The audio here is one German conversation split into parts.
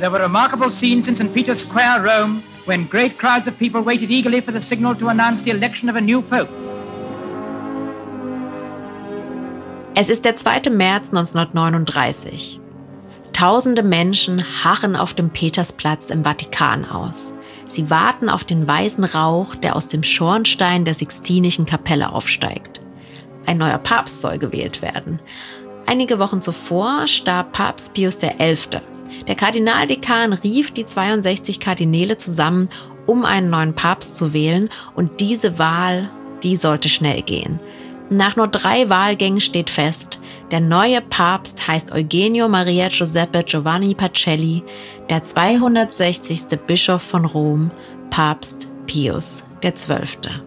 There were remarkable scenes in St. Peter's Square, Rome, when great crowds of people waited eagerly for the signal to announce the election of a new pope. Es ist der 2. März 1939. Tausende Menschen harren auf dem Petersplatz im Vatikan aus. Sie warten auf den weißen Rauch, der aus dem Schornstein der Sixtinischen Kapelle aufsteigt. Ein neuer Papst soll gewählt werden. Einige Wochen zuvor starb Papst Pius XI. Der Kardinaldekan rief die 62 Kardinäle zusammen, um einen neuen Papst zu wählen, und diese Wahl, die sollte schnell gehen. Nach nur drei Wahlgängen steht fest, der neue Papst heißt Eugenio Maria Giuseppe Giovanni Pacelli, der 260. Bischof von Rom, Papst Pius XII.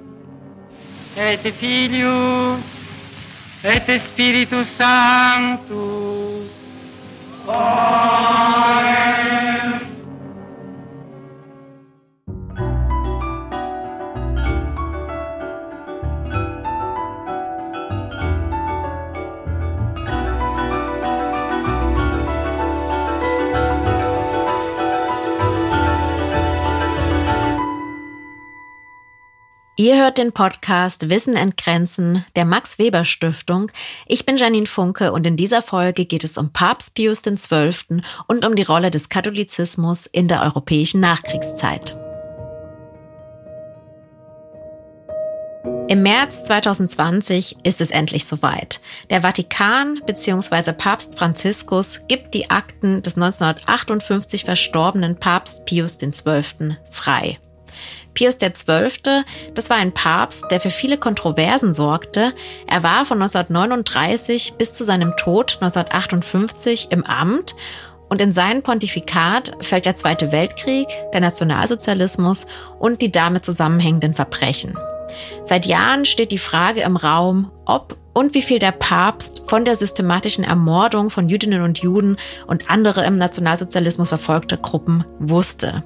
Et Filius et Spiritus Sanctus. Amen. Ihr hört den Podcast Wissen entgrenzen der Max Weber Stiftung. Ich bin Janine Funke und in dieser Folge geht es um Papst Pius XII. und um die Rolle des Katholizismus in der europäischen Nachkriegszeit. Im März 2020 ist es endlich soweit. Der Vatikan bzw. Papst Franziskus gibt die Akten des 1958 verstorbenen Papst Pius XII. frei. Pius XII., das war ein Papst, der für viele Kontroversen sorgte. Er war von 1939 bis zu seinem Tod 1958 im Amt und in sein Pontifikat fällt der Zweite Weltkrieg, der Nationalsozialismus und die damit zusammenhängenden Verbrechen. Seit Jahren steht die Frage im Raum, ob und wie viel der Papst von der systematischen Ermordung von Jüdinnen und Juden und andere im Nationalsozialismus verfolgte Gruppen wusste.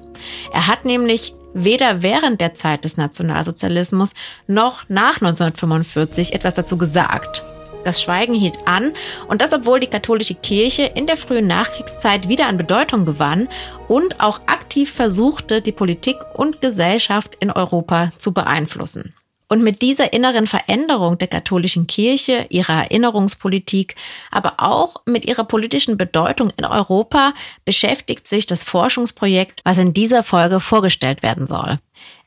Er hat nämlich weder während der Zeit des Nationalsozialismus noch nach 1945 etwas dazu gesagt. Das Schweigen hielt an und das obwohl die katholische Kirche in der frühen Nachkriegszeit wieder an Bedeutung gewann und auch aktiv versuchte, die Politik und Gesellschaft in Europa zu beeinflussen. Und mit dieser inneren Veränderung der katholischen Kirche, ihrer Erinnerungspolitik, aber auch mit ihrer politischen Bedeutung in Europa beschäftigt sich das Forschungsprojekt, was in dieser Folge vorgestellt werden soll.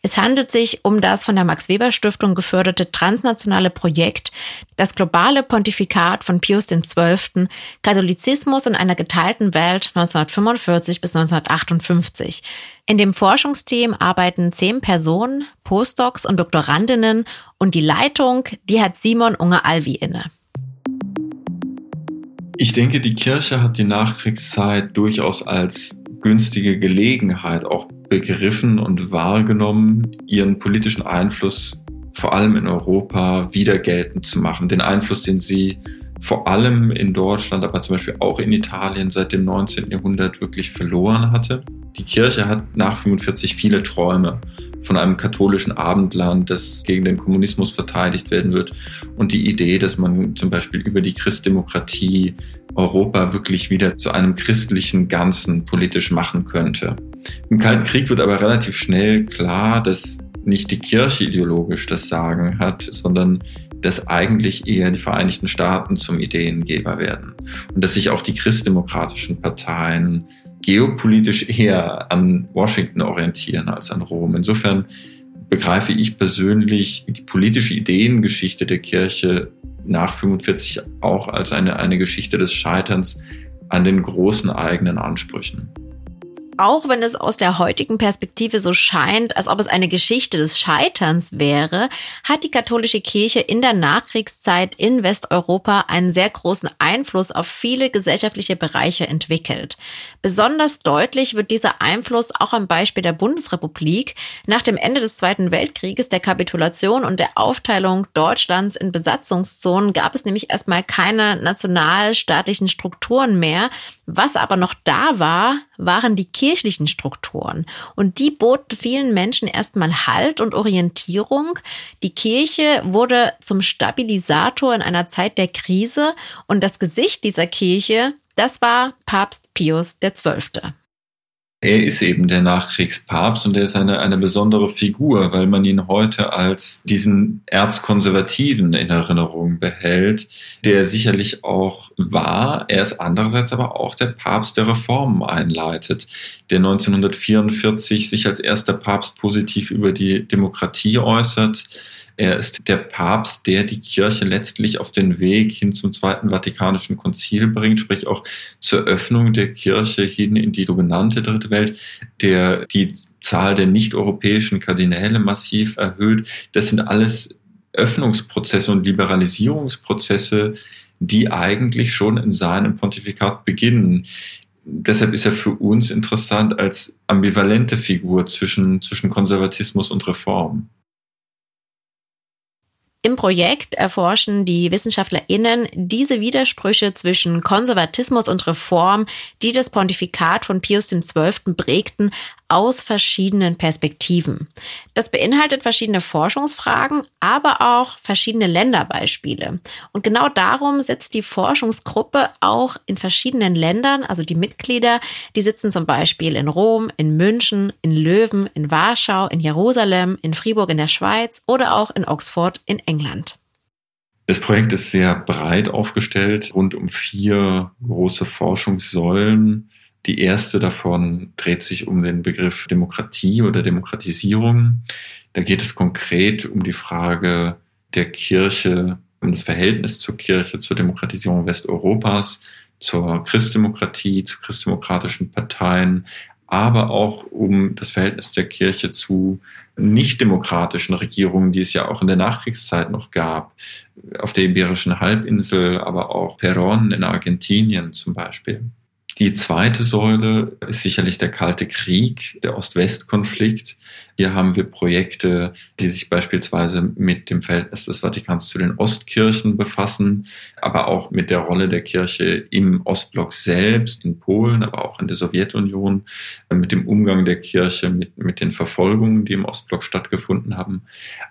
Es handelt sich um das von der Max Weber Stiftung geförderte transnationale Projekt, das globale Pontifikat von Pius XII. Katholizismus in einer geteilten Welt 1945 bis 1958. In dem Forschungsteam arbeiten zehn Personen, Postdocs und Doktorandinnen und die Leitung, die hat Simon Unge-Alvi inne. Ich denke, die Kirche hat die Nachkriegszeit durchaus als günstige Gelegenheit auch begriffen und wahrgenommen, ihren politischen Einfluss vor allem in Europa wieder geltend zu machen. Den Einfluss, den sie vor allem in Deutschland, aber zum Beispiel auch in Italien seit dem 19. Jahrhundert wirklich verloren hatte. Die Kirche hat nach 45 viele Träume von einem katholischen Abendland, das gegen den Kommunismus verteidigt werden wird und die Idee, dass man zum Beispiel über die Christdemokratie Europa wirklich wieder zu einem christlichen Ganzen politisch machen könnte. Im Kalten Krieg wird aber relativ schnell klar, dass nicht die Kirche ideologisch das Sagen hat, sondern dass eigentlich eher die Vereinigten Staaten zum Ideengeber werden. Und dass sich auch die christdemokratischen Parteien geopolitisch eher an Washington orientieren als an Rom. Insofern begreife ich persönlich die politische Ideengeschichte der Kirche nach 45 auch als eine, eine Geschichte des Scheiterns an den großen eigenen Ansprüchen auch wenn es aus der heutigen Perspektive so scheint, als ob es eine Geschichte des Scheiterns wäre, hat die katholische Kirche in der Nachkriegszeit in Westeuropa einen sehr großen Einfluss auf viele gesellschaftliche Bereiche entwickelt. Besonders deutlich wird dieser Einfluss auch am Beispiel der Bundesrepublik. Nach dem Ende des Zweiten Weltkrieges, der Kapitulation und der Aufteilung Deutschlands in Besatzungszonen gab es nämlich erstmal keine nationalstaatlichen Strukturen mehr. Was aber noch da war, waren die kirchlichen Strukturen. Und die boten vielen Menschen erstmal Halt und Orientierung. Die Kirche wurde zum Stabilisator in einer Zeit der Krise. Und das Gesicht dieser Kirche, das war Papst Pius XII. Er ist eben der Nachkriegspapst und er ist eine, eine besondere Figur, weil man ihn heute als diesen Erzkonservativen in Erinnerung behält, der sicherlich auch war. Er ist andererseits aber auch der Papst, der Reformen einleitet, der 1944 sich als erster Papst positiv über die Demokratie äußert er ist der Papst, der die Kirche letztlich auf den Weg hin zum Zweiten Vatikanischen Konzil bringt, sprich auch zur Öffnung der Kirche hin in die dominante Dritte Welt, der die Zahl der nicht-europäischen Kardinäle massiv erhöht. Das sind alles Öffnungsprozesse und Liberalisierungsprozesse, die eigentlich schon in seinem Pontifikat beginnen. Deshalb ist er für uns interessant als ambivalente Figur zwischen, zwischen Konservatismus und Reform. Im Projekt erforschen die WissenschaftlerInnen diese Widersprüche zwischen Konservatismus und Reform, die das Pontifikat von Pius XII. prägten, aus verschiedenen Perspektiven. Das beinhaltet verschiedene Forschungsfragen, aber auch verschiedene Länderbeispiele. Und genau darum sitzt die Forschungsgruppe auch in verschiedenen Ländern, also die Mitglieder, die sitzen zum Beispiel in Rom, in München, in Löwen, in Warschau, in Jerusalem, in Fribourg in der Schweiz oder auch in Oxford in England. Das Projekt ist sehr breit aufgestellt, rund um vier große Forschungssäulen. Die erste davon dreht sich um den Begriff Demokratie oder Demokratisierung. Da geht es konkret um die Frage der Kirche, um das Verhältnis zur Kirche, zur Demokratisierung Westeuropas, zur Christdemokratie, zu christdemokratischen Parteien, aber auch um das Verhältnis der Kirche zu nichtdemokratischen Regierungen, die es ja auch in der Nachkriegszeit noch gab, auf der Iberischen Halbinsel, aber auch Perón in Argentinien zum Beispiel. Die zweite Säule ist sicherlich der Kalte Krieg, der Ost-West-Konflikt. Hier haben wir Projekte, die sich beispielsweise mit dem Verhältnis des Vatikans zu den Ostkirchen befassen, aber auch mit der Rolle der Kirche im Ostblock selbst, in Polen, aber auch in der Sowjetunion, mit dem Umgang der Kirche mit, mit den Verfolgungen, die im Ostblock stattgefunden haben,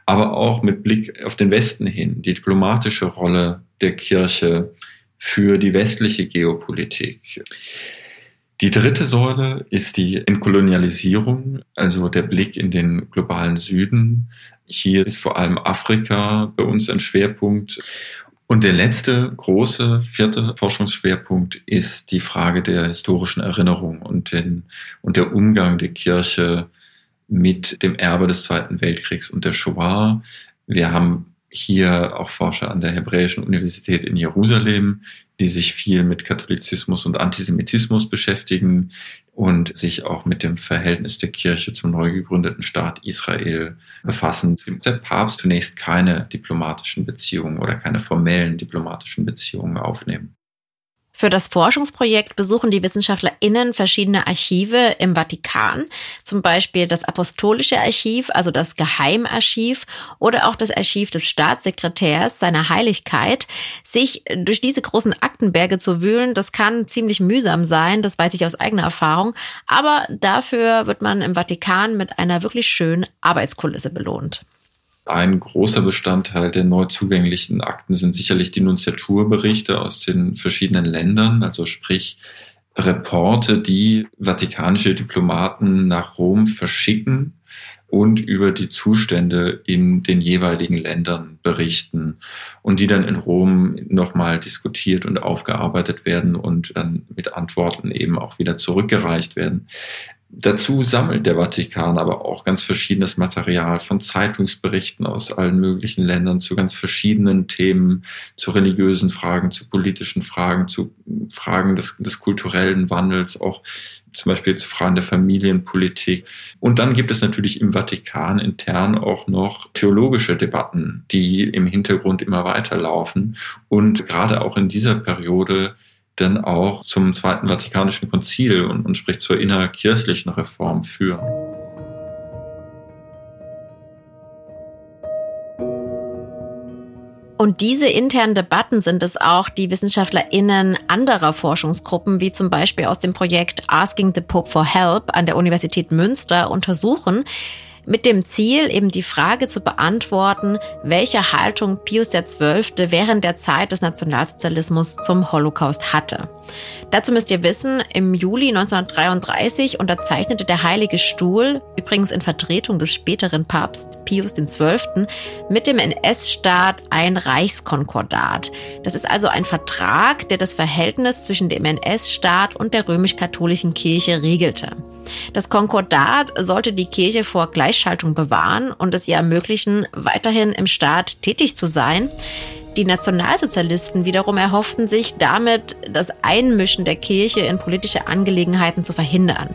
aber auch mit Blick auf den Westen hin, die diplomatische Rolle der Kirche für die westliche Geopolitik. Die dritte Säule ist die Entkolonialisierung, also der Blick in den globalen Süden. Hier ist vor allem Afrika bei uns ein Schwerpunkt. Und der letzte große, vierte Forschungsschwerpunkt ist die Frage der historischen Erinnerung und, den, und der Umgang der Kirche mit dem Erbe des Zweiten Weltkriegs und der Shoah. Wir haben hier auch Forscher an der Hebräischen Universität in Jerusalem, die sich viel mit Katholizismus und Antisemitismus beschäftigen und sich auch mit dem Verhältnis der Kirche zum neu gegründeten Staat Israel befassen. Der Papst zunächst keine diplomatischen Beziehungen oder keine formellen diplomatischen Beziehungen aufnehmen. Für das Forschungsprojekt besuchen die WissenschaftlerInnen verschiedene Archive im Vatikan, zum Beispiel das Apostolische Archiv, also das Geheimarchiv oder auch das Archiv des Staatssekretärs seiner Heiligkeit. Sich durch diese großen Aktenberge zu wühlen, das kann ziemlich mühsam sein, das weiß ich aus eigener Erfahrung, aber dafür wird man im Vatikan mit einer wirklich schönen Arbeitskulisse belohnt. Ein großer Bestandteil der neu zugänglichen Akten sind sicherlich die Nunziaturberichte aus den verschiedenen Ländern, also sprich Reporte, die vatikanische Diplomaten nach Rom verschicken und über die Zustände in den jeweiligen Ländern berichten und die dann in Rom nochmal diskutiert und aufgearbeitet werden und dann mit Antworten eben auch wieder zurückgereicht werden. Dazu sammelt der Vatikan aber auch ganz verschiedenes Material von Zeitungsberichten aus allen möglichen Ländern zu ganz verschiedenen Themen, zu religiösen Fragen, zu politischen Fragen, zu Fragen des, des kulturellen Wandels, auch zum Beispiel zu Fragen der Familienpolitik. Und dann gibt es natürlich im Vatikan intern auch noch theologische Debatten, die im Hintergrund immer weiterlaufen und gerade auch in dieser Periode denn auch zum Zweiten Vatikanischen Konzil und, und sprich zur innerkirchlichen Reform führen. Und diese internen Debatten sind es auch, die WissenschaftlerInnen anderer Forschungsgruppen, wie zum Beispiel aus dem Projekt Asking the Pope for Help an der Universität Münster, untersuchen. Mit dem Ziel, eben die Frage zu beantworten, welche Haltung Pius XII. während der Zeit des Nationalsozialismus zum Holocaust hatte. Dazu müsst ihr wissen, im Juli 1933 unterzeichnete der Heilige Stuhl, übrigens in Vertretung des späteren Papst Pius XII., mit dem NS-Staat ein Reichskonkordat. Das ist also ein Vertrag, der das Verhältnis zwischen dem NS-Staat und der römisch-katholischen Kirche regelte. Das Konkordat sollte die Kirche vor Gleichschaltung bewahren und es ihr ermöglichen, weiterhin im Staat tätig zu sein. Die Nationalsozialisten wiederum erhofften sich damit, das Einmischen der Kirche in politische Angelegenheiten zu verhindern.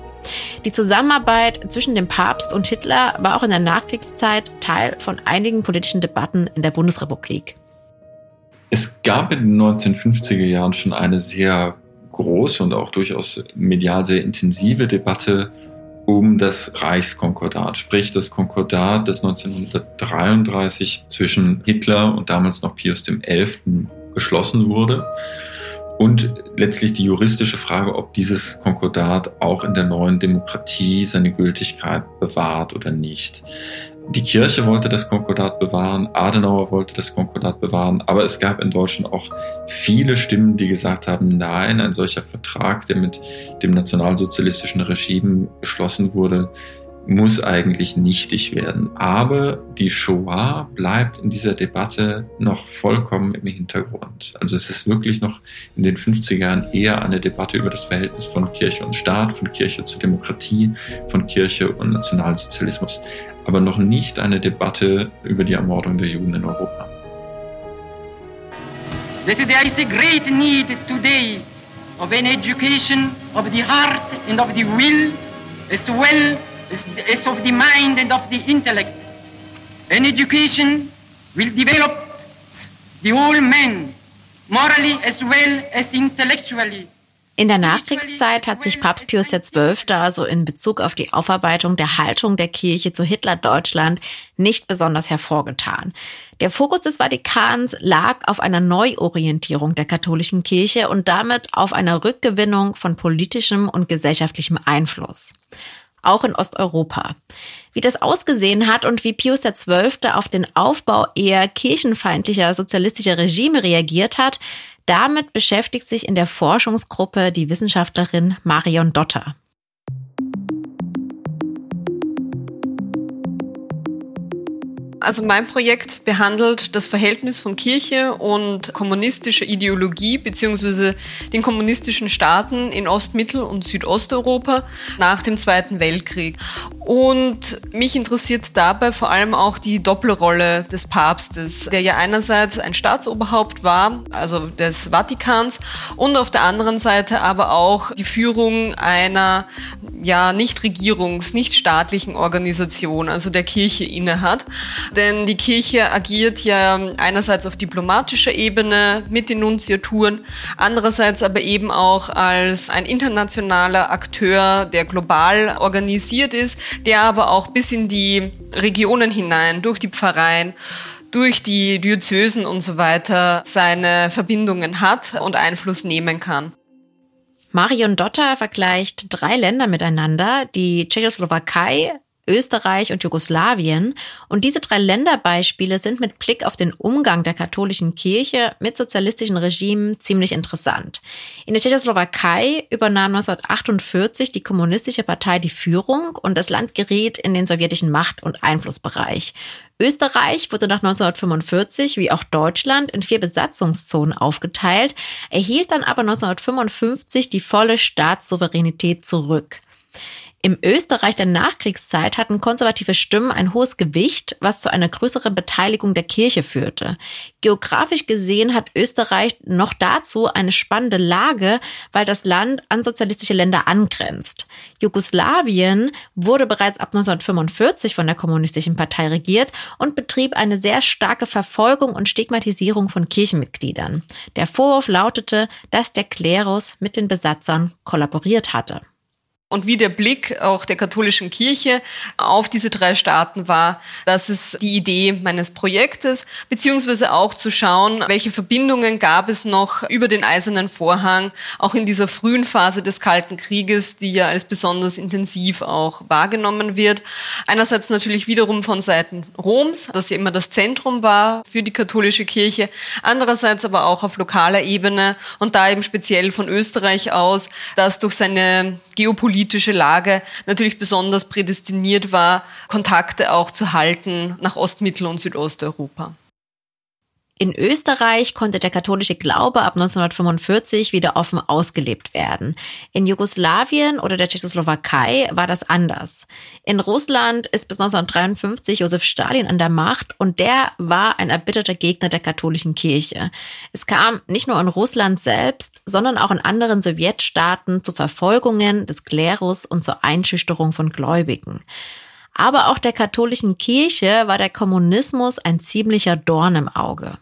Die Zusammenarbeit zwischen dem Papst und Hitler war auch in der Nachkriegszeit Teil von einigen politischen Debatten in der Bundesrepublik. Es gab in den 1950er Jahren schon eine sehr große und auch durchaus medial sehr intensive Debatte um das Reichskonkordat, sprich das Konkordat, das 1933 zwischen Hitler und damals noch Pius XI. geschlossen wurde. Und letztlich die juristische Frage, ob dieses Konkordat auch in der neuen Demokratie seine Gültigkeit bewahrt oder nicht. Die Kirche wollte das Konkordat bewahren, Adenauer wollte das Konkordat bewahren, aber es gab in Deutschland auch viele Stimmen, die gesagt haben, nein, ein solcher Vertrag, der mit dem nationalsozialistischen Regime geschlossen wurde, muss eigentlich nichtig werden. Aber die Shoah bleibt in dieser Debatte noch vollkommen im Hintergrund. Also es ist wirklich noch in den 50er Jahren eher eine Debatte über das Verhältnis von Kirche und Staat, von Kirche zur Demokratie, von Kirche und Nationalsozialismus aber noch nicht eine Debatte über die Ermordung der Juden in Europa. That there is a great need today of an education of the heart and of the will as well as of the mind and of the intellect. An education will develop the whole man morally as well as intellectually. In der Nachkriegszeit hat sich Papst Pius XII. also in Bezug auf die Aufarbeitung der Haltung der Kirche zu Hitler-Deutschland nicht besonders hervorgetan. Der Fokus des Vatikans lag auf einer Neuorientierung der katholischen Kirche und damit auf einer Rückgewinnung von politischem und gesellschaftlichem Einfluss. Auch in Osteuropa. Wie das ausgesehen hat und wie Pius XII. auf den Aufbau eher kirchenfeindlicher sozialistischer Regime reagiert hat, damit beschäftigt sich in der Forschungsgruppe die Wissenschaftlerin Marion Dotter. Also mein Projekt behandelt das Verhältnis von Kirche und kommunistischer Ideologie beziehungsweise den kommunistischen Staaten in Ost-, Mittel- und Südosteuropa nach dem Zweiten Weltkrieg. Und mich interessiert dabei vor allem auch die Doppelrolle des Papstes, der ja einerseits ein Staatsoberhaupt war, also des Vatikans, und auf der anderen Seite aber auch die Führung einer ja nicht regierungs-, nicht staatlichen Organisation, also der Kirche innehat. Denn die Kirche agiert ja einerseits auf diplomatischer Ebene mit den Nunziaturen, andererseits aber eben auch als ein internationaler Akteur, der global organisiert ist, der aber auch bis in die Regionen hinein, durch die Pfarreien, durch die Diözesen und so weiter seine Verbindungen hat und Einfluss nehmen kann. Marion Dotter vergleicht drei Länder miteinander, die Tschechoslowakei, Österreich und Jugoslawien. Und diese drei Länderbeispiele sind mit Blick auf den Umgang der katholischen Kirche mit sozialistischen Regimen ziemlich interessant. In der Tschechoslowakei übernahm 1948 die kommunistische Partei die Führung und das Land geriet in den sowjetischen Macht- und Einflussbereich. Österreich wurde nach 1945, wie auch Deutschland, in vier Besatzungszonen aufgeteilt, erhielt dann aber 1955 die volle Staatssouveränität zurück. Im Österreich der Nachkriegszeit hatten konservative Stimmen ein hohes Gewicht, was zu einer größeren Beteiligung der Kirche führte. Geografisch gesehen hat Österreich noch dazu eine spannende Lage, weil das Land an sozialistische Länder angrenzt. Jugoslawien wurde bereits ab 1945 von der kommunistischen Partei regiert und betrieb eine sehr starke Verfolgung und Stigmatisierung von Kirchenmitgliedern. Der Vorwurf lautete, dass der Klerus mit den Besatzern kollaboriert hatte. Und wie der Blick auch der katholischen Kirche auf diese drei Staaten war. Das ist die Idee meines Projektes, beziehungsweise auch zu schauen, welche Verbindungen gab es noch über den Eisernen Vorhang, auch in dieser frühen Phase des Kalten Krieges, die ja als besonders intensiv auch wahrgenommen wird. Einerseits natürlich wiederum von Seiten Roms, das ja immer das Zentrum war für die katholische Kirche, andererseits aber auch auf lokaler Ebene und da eben speziell von Österreich aus, das durch seine geopolitische Lage natürlich besonders prädestiniert war, Kontakte auch zu halten nach Ostmittel- und Südosteuropa. In Österreich konnte der katholische Glaube ab 1945 wieder offen ausgelebt werden. In Jugoslawien oder der Tschechoslowakei war das anders. In Russland ist bis 1953 Josef Stalin an der Macht und der war ein erbitterter Gegner der katholischen Kirche. Es kam nicht nur in Russland selbst, sondern auch in anderen Sowjetstaaten zu Verfolgungen des Klerus und zur Einschüchterung von Gläubigen. Aber auch der katholischen Kirche war der Kommunismus ein ziemlicher Dorn im Auge.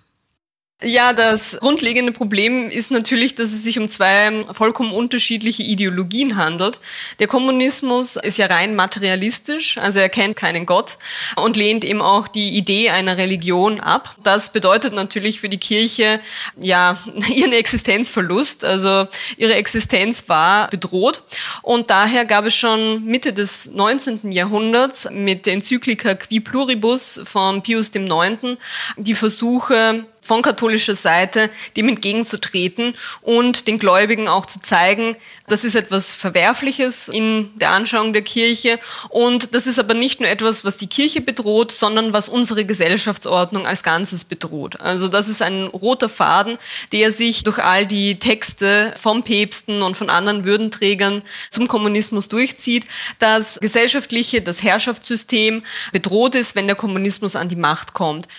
Ja, das grundlegende Problem ist natürlich, dass es sich um zwei vollkommen unterschiedliche Ideologien handelt. Der Kommunismus ist ja rein materialistisch, also er kennt keinen Gott und lehnt eben auch die Idee einer Religion ab. Das bedeutet natürlich für die Kirche ja ihren Existenzverlust, also ihre Existenz war bedroht und daher gab es schon Mitte des 19. Jahrhunderts mit der Enzyklika Qui Pluribus von Pius IX. die Versuche, von katholischer Seite dem entgegenzutreten und den Gläubigen auch zu zeigen, das ist etwas Verwerfliches in der Anschauung der Kirche und das ist aber nicht nur etwas, was die Kirche bedroht, sondern was unsere Gesellschaftsordnung als Ganzes bedroht. Also das ist ein roter Faden, der sich durch all die Texte vom Päpsten und von anderen Würdenträgern zum Kommunismus durchzieht, das gesellschaftliche, das Herrschaftssystem bedroht ist, wenn der Kommunismus an die Macht kommt.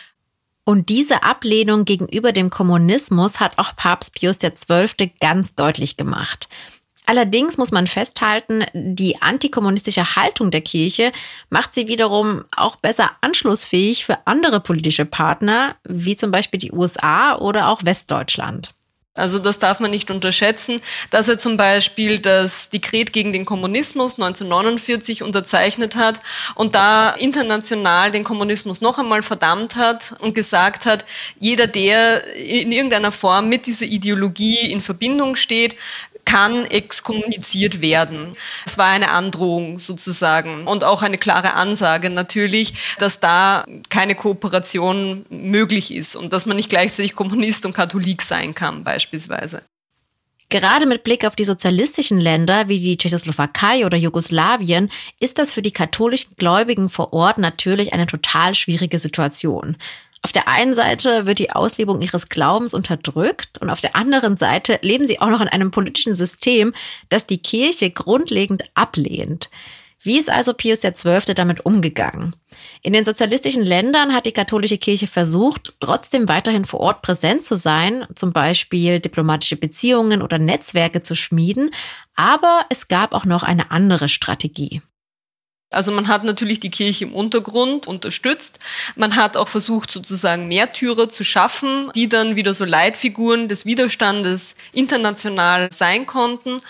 Und diese Ablehnung gegenüber dem Kommunismus hat auch Papst Pius XII. ganz deutlich gemacht. Allerdings muss man festhalten, die antikommunistische Haltung der Kirche macht sie wiederum auch besser anschlussfähig für andere politische Partner, wie zum Beispiel die USA oder auch Westdeutschland. Also das darf man nicht unterschätzen, dass er zum Beispiel das Dekret gegen den Kommunismus 1949 unterzeichnet hat und da international den Kommunismus noch einmal verdammt hat und gesagt hat, jeder, der in irgendeiner Form mit dieser Ideologie in Verbindung steht, kann exkommuniziert werden. Es war eine Androhung sozusagen und auch eine klare Ansage natürlich, dass da keine Kooperation möglich ist und dass man nicht gleichzeitig Kommunist und Katholik sein kann beispielsweise. Gerade mit Blick auf die sozialistischen Länder wie die Tschechoslowakei oder Jugoslawien ist das für die katholischen Gläubigen vor Ort natürlich eine total schwierige Situation. Auf der einen Seite wird die Auslebung ihres Glaubens unterdrückt und auf der anderen Seite leben sie auch noch in einem politischen System, das die Kirche grundlegend ablehnt. Wie ist also Pius XII. damit umgegangen? In den sozialistischen Ländern hat die katholische Kirche versucht, trotzdem weiterhin vor Ort präsent zu sein, zum Beispiel diplomatische Beziehungen oder Netzwerke zu schmieden, aber es gab auch noch eine andere Strategie. Also man hat natürlich die Kirche im Untergrund unterstützt. Man hat auch versucht, sozusagen Märtyrer zu schaffen, die dann wieder so Leitfiguren des Widerstandes international sein konnten.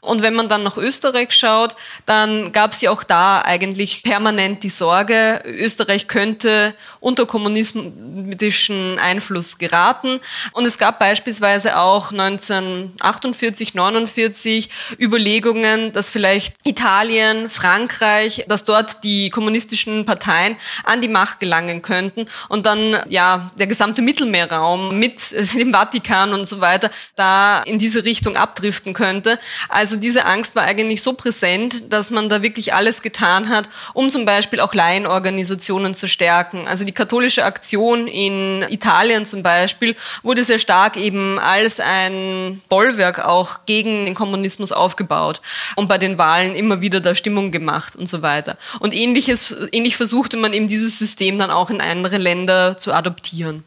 Und wenn man dann nach Österreich schaut, dann gab es ja auch da eigentlich permanent die Sorge, Österreich könnte unter kommunistischen Einfluss geraten. Und es gab beispielsweise auch 1948, 49 Überlegungen, dass vielleicht Italien, Frankreich, dass dort die kommunistischen Parteien an die Macht gelangen könnten und dann ja der gesamte Mittelmeerraum mit dem Vatikan und so weiter da in diese Richtung abdriften könnte. Also diese Angst war eigentlich so präsent, dass man da wirklich alles getan hat, um zum Beispiel auch Laienorganisationen zu stärken. Also die katholische Aktion in Italien zum Beispiel wurde sehr stark eben als ein Bollwerk auch gegen den Kommunismus aufgebaut und bei den Wahlen immer wieder da Stimmung gemacht und so weiter weiter. Und ähnliches, ähnlich versuchte man eben dieses System dann auch in andere Länder zu adoptieren.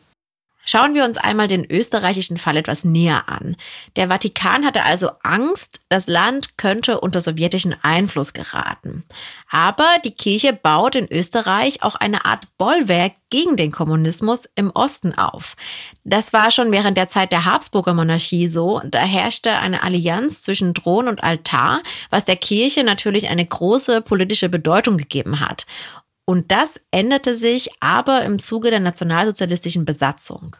Schauen wir uns einmal den österreichischen Fall etwas näher an. Der Vatikan hatte also Angst, das Land könnte unter sowjetischen Einfluss geraten. Aber die Kirche baut in Österreich auch eine Art Bollwerk gegen den Kommunismus im Osten auf. Das war schon während der Zeit der Habsburger Monarchie so. Da herrschte eine Allianz zwischen Thron und Altar, was der Kirche natürlich eine große politische Bedeutung gegeben hat. Und das änderte sich aber im Zuge der nationalsozialistischen Besatzung.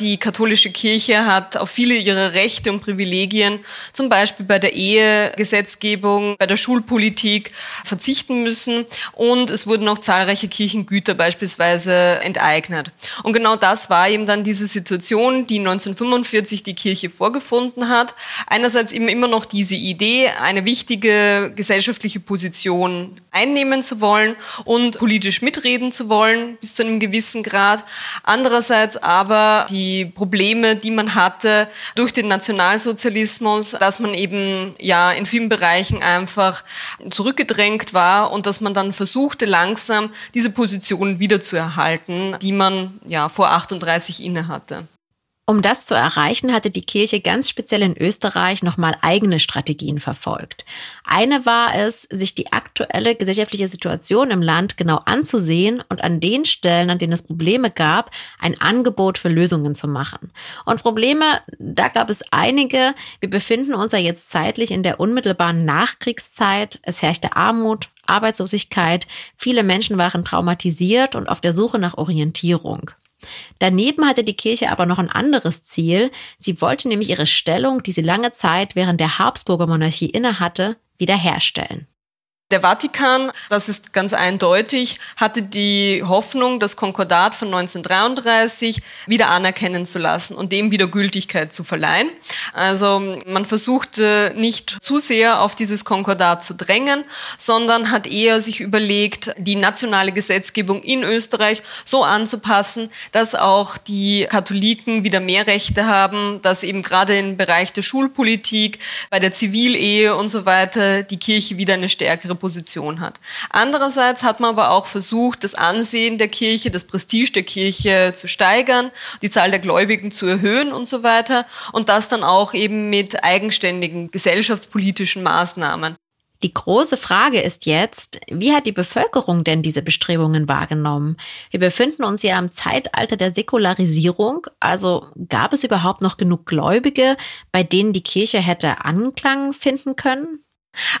Die katholische Kirche hat auf viele ihrer Rechte und Privilegien, zum Beispiel bei der Ehegesetzgebung, bei der Schulpolitik, verzichten müssen. Und es wurden auch zahlreiche Kirchengüter beispielsweise enteignet. Und genau das war eben dann diese Situation, die 1945 die Kirche vorgefunden hat. Einerseits eben immer noch diese Idee, eine wichtige gesellschaftliche Position einnehmen zu wollen und politisch mitreden zu wollen, bis zu einem gewissen Grad. Andererseits aber die die Probleme, die man hatte durch den Nationalsozialismus, dass man eben ja in vielen Bereichen einfach zurückgedrängt war und dass man dann versuchte langsam diese Position wiederzuerhalten, die man ja vor 38 inne hatte. Um das zu erreichen, hatte die Kirche ganz speziell in Österreich nochmal eigene Strategien verfolgt. Eine war es, sich die aktuelle gesellschaftliche Situation im Land genau anzusehen und an den Stellen, an denen es Probleme gab, ein Angebot für Lösungen zu machen. Und Probleme, da gab es einige. Wir befinden uns ja jetzt zeitlich in der unmittelbaren Nachkriegszeit. Es herrschte Armut, Arbeitslosigkeit, viele Menschen waren traumatisiert und auf der Suche nach Orientierung. Daneben hatte die Kirche aber noch ein anderes Ziel. Sie wollte nämlich ihre Stellung, die sie lange Zeit während der Habsburger Monarchie innehatte, wiederherstellen. Der Vatikan, das ist ganz eindeutig, hatte die Hoffnung, das Konkordat von 1933 wieder anerkennen zu lassen und dem wieder Gültigkeit zu verleihen. Also man versuchte nicht zu sehr auf dieses Konkordat zu drängen, sondern hat eher sich überlegt, die nationale Gesetzgebung in Österreich so anzupassen, dass auch die Katholiken wieder mehr Rechte haben, dass eben gerade im Bereich der Schulpolitik, bei der Zivilehe und so weiter die Kirche wieder eine stärkere Position hat. Andererseits hat man aber auch versucht, das Ansehen der Kirche, das Prestige der Kirche zu steigern, die Zahl der Gläubigen zu erhöhen und so weiter und das dann auch eben mit eigenständigen gesellschaftspolitischen Maßnahmen. Die große Frage ist jetzt, wie hat die Bevölkerung denn diese Bestrebungen wahrgenommen? Wir befinden uns ja im Zeitalter der Säkularisierung, also gab es überhaupt noch genug Gläubige, bei denen die Kirche hätte Anklang finden können?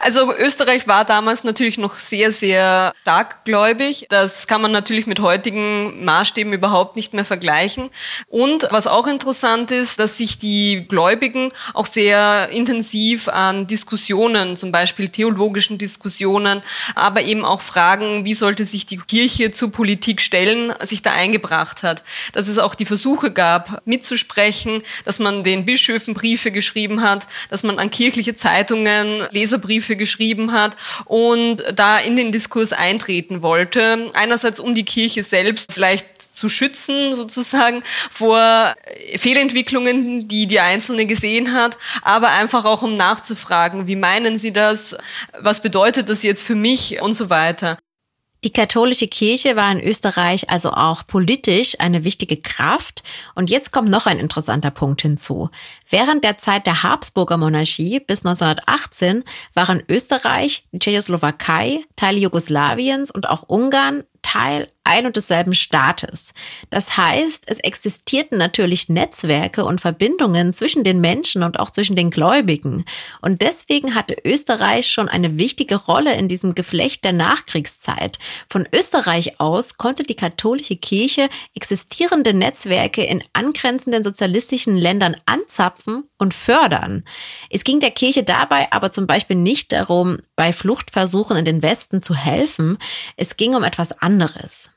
Also Österreich war damals natürlich noch sehr, sehr stark gläubig. Das kann man natürlich mit heutigen Maßstäben überhaupt nicht mehr vergleichen. Und was auch interessant ist, dass sich die Gläubigen auch sehr intensiv an Diskussionen, zum Beispiel theologischen Diskussionen, aber eben auch Fragen, wie sollte sich die Kirche zur Politik stellen, sich da eingebracht hat. Dass es auch die Versuche gab, mitzusprechen, dass man den Bischöfen Briefe geschrieben hat, dass man an kirchliche Zeitungen Leser Briefe geschrieben hat und da in den Diskurs eintreten wollte. Einerseits um die Kirche selbst vielleicht zu schützen, sozusagen, vor Fehlentwicklungen, die die Einzelne gesehen hat, aber einfach auch um nachzufragen, wie meinen Sie das, was bedeutet das jetzt für mich und so weiter. Die katholische Kirche war in Österreich also auch politisch eine wichtige Kraft. Und jetzt kommt noch ein interessanter Punkt hinzu. Während der Zeit der Habsburger Monarchie bis 1918 waren Österreich, die Tschechoslowakei, Teile Jugoslawiens und auch Ungarn Teil ein und desselben Staates. Das heißt, es existierten natürlich Netzwerke und Verbindungen zwischen den Menschen und auch zwischen den Gläubigen. Und deswegen hatte Österreich schon eine wichtige Rolle in diesem Geflecht der Nachkriegszeit. Von Österreich aus konnte die katholische Kirche existierende Netzwerke in angrenzenden sozialistischen Ländern anzapfen und fördern. Es ging der Kirche dabei aber zum Beispiel nicht darum, bei Fluchtversuchen in den Westen zu helfen. Es ging um etwas anderes.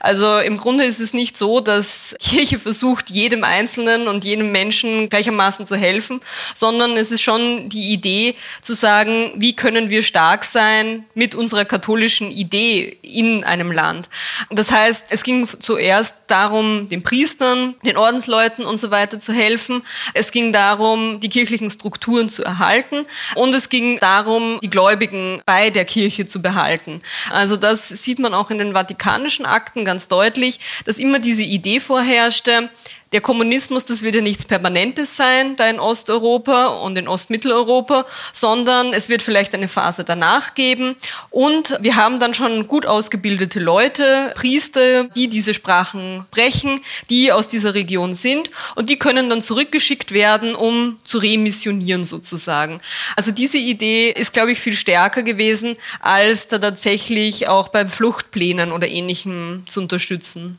Also im Grunde ist es nicht so, dass Kirche versucht, jedem Einzelnen und jedem Menschen gleichermaßen zu helfen, sondern es ist schon die Idee zu sagen, wie können wir stark sein mit unserer katholischen Idee in einem Land. Das heißt, es ging zuerst darum, den Priestern, den Ordensleuten und so weiter zu helfen. Es ging darum, die kirchlichen Strukturen zu erhalten und es ging darum, die Gläubigen bei der Kirche zu behalten. Also das sieht man auch in den vatikanischen Akten ganz deutlich, dass immer diese Idee vorherrschte, der Kommunismus, das wird ja nichts Permanentes sein, da in Osteuropa und in Ostmitteleuropa, sondern es wird vielleicht eine Phase danach geben. Und wir haben dann schon gut ausgebildete Leute, Priester, die diese Sprachen sprechen, die aus dieser Region sind und die können dann zurückgeschickt werden, um zu remissionieren sozusagen. Also diese Idee ist, glaube ich, viel stärker gewesen, als da tatsächlich auch beim Fluchtplänen oder ähnlichem zu unterstützen.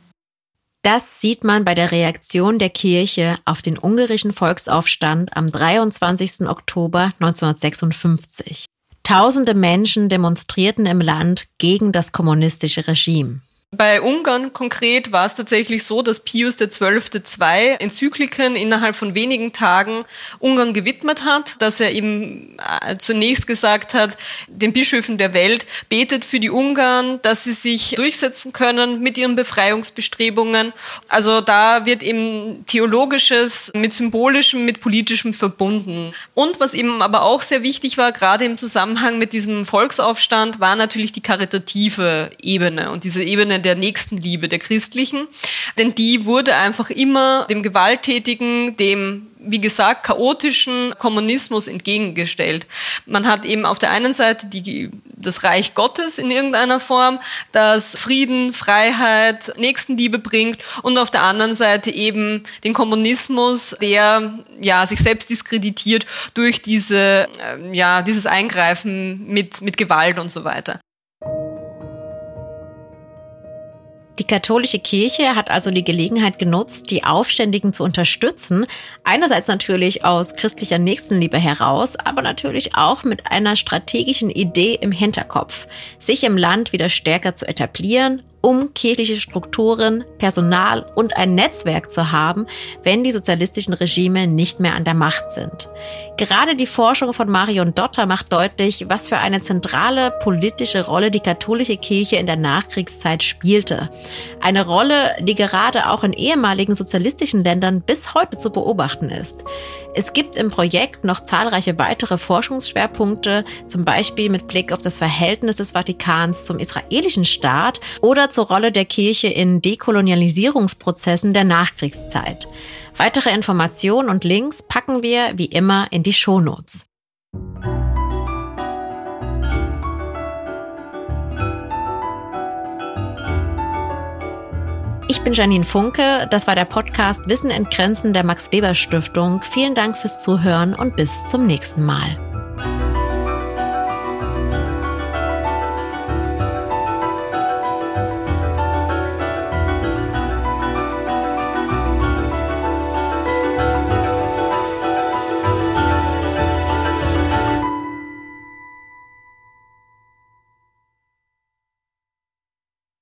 Das sieht man bei der Reaktion der Kirche auf den ungarischen Volksaufstand am 23. Oktober 1956. Tausende Menschen demonstrierten im Land gegen das kommunistische Regime. Bei Ungarn konkret war es tatsächlich so, dass Pius XII. zwei Enzykliken innerhalb von wenigen Tagen Ungarn gewidmet hat, dass er eben äh, zunächst gesagt hat, den Bischöfen der Welt, betet für die Ungarn, dass sie sich durchsetzen können mit ihren Befreiungsbestrebungen. Also da wird eben Theologisches mit Symbolischem, mit Politischem verbunden. Und was eben aber auch sehr wichtig war, gerade im Zusammenhang mit diesem Volksaufstand, war natürlich die karitative Ebene und diese Ebene der Nächstenliebe der Christlichen, denn die wurde einfach immer dem gewalttätigen, dem wie gesagt, chaotischen Kommunismus entgegengestellt. Man hat eben auf der einen Seite die, das Reich Gottes in irgendeiner Form, das Frieden, Freiheit, Nächstenliebe bringt und auf der anderen Seite eben den Kommunismus, der ja, sich selbst diskreditiert durch diese, äh, ja, dieses Eingreifen mit, mit Gewalt und so weiter. Die katholische Kirche hat also die Gelegenheit genutzt, die Aufständigen zu unterstützen. Einerseits natürlich aus christlicher Nächstenliebe heraus, aber natürlich auch mit einer strategischen Idee im Hinterkopf, sich im Land wieder stärker zu etablieren um kirchliche Strukturen, Personal und ein Netzwerk zu haben, wenn die sozialistischen Regime nicht mehr an der Macht sind. Gerade die Forschung von Marion Dotter macht deutlich, was für eine zentrale politische Rolle die katholische Kirche in der Nachkriegszeit spielte. Eine Rolle, die gerade auch in ehemaligen sozialistischen Ländern bis heute zu beobachten ist. Es gibt im Projekt noch zahlreiche weitere Forschungsschwerpunkte, zum Beispiel mit Blick auf das Verhältnis des Vatikans zum israelischen Staat oder zur Rolle der Kirche in Dekolonialisierungsprozessen der Nachkriegszeit. Weitere Informationen und Links packen wir wie immer in die Shownotes. Ich bin Janine Funke, das war der Podcast Wissen in Grenzen der Max Weber Stiftung. Vielen Dank fürs Zuhören und bis zum nächsten Mal.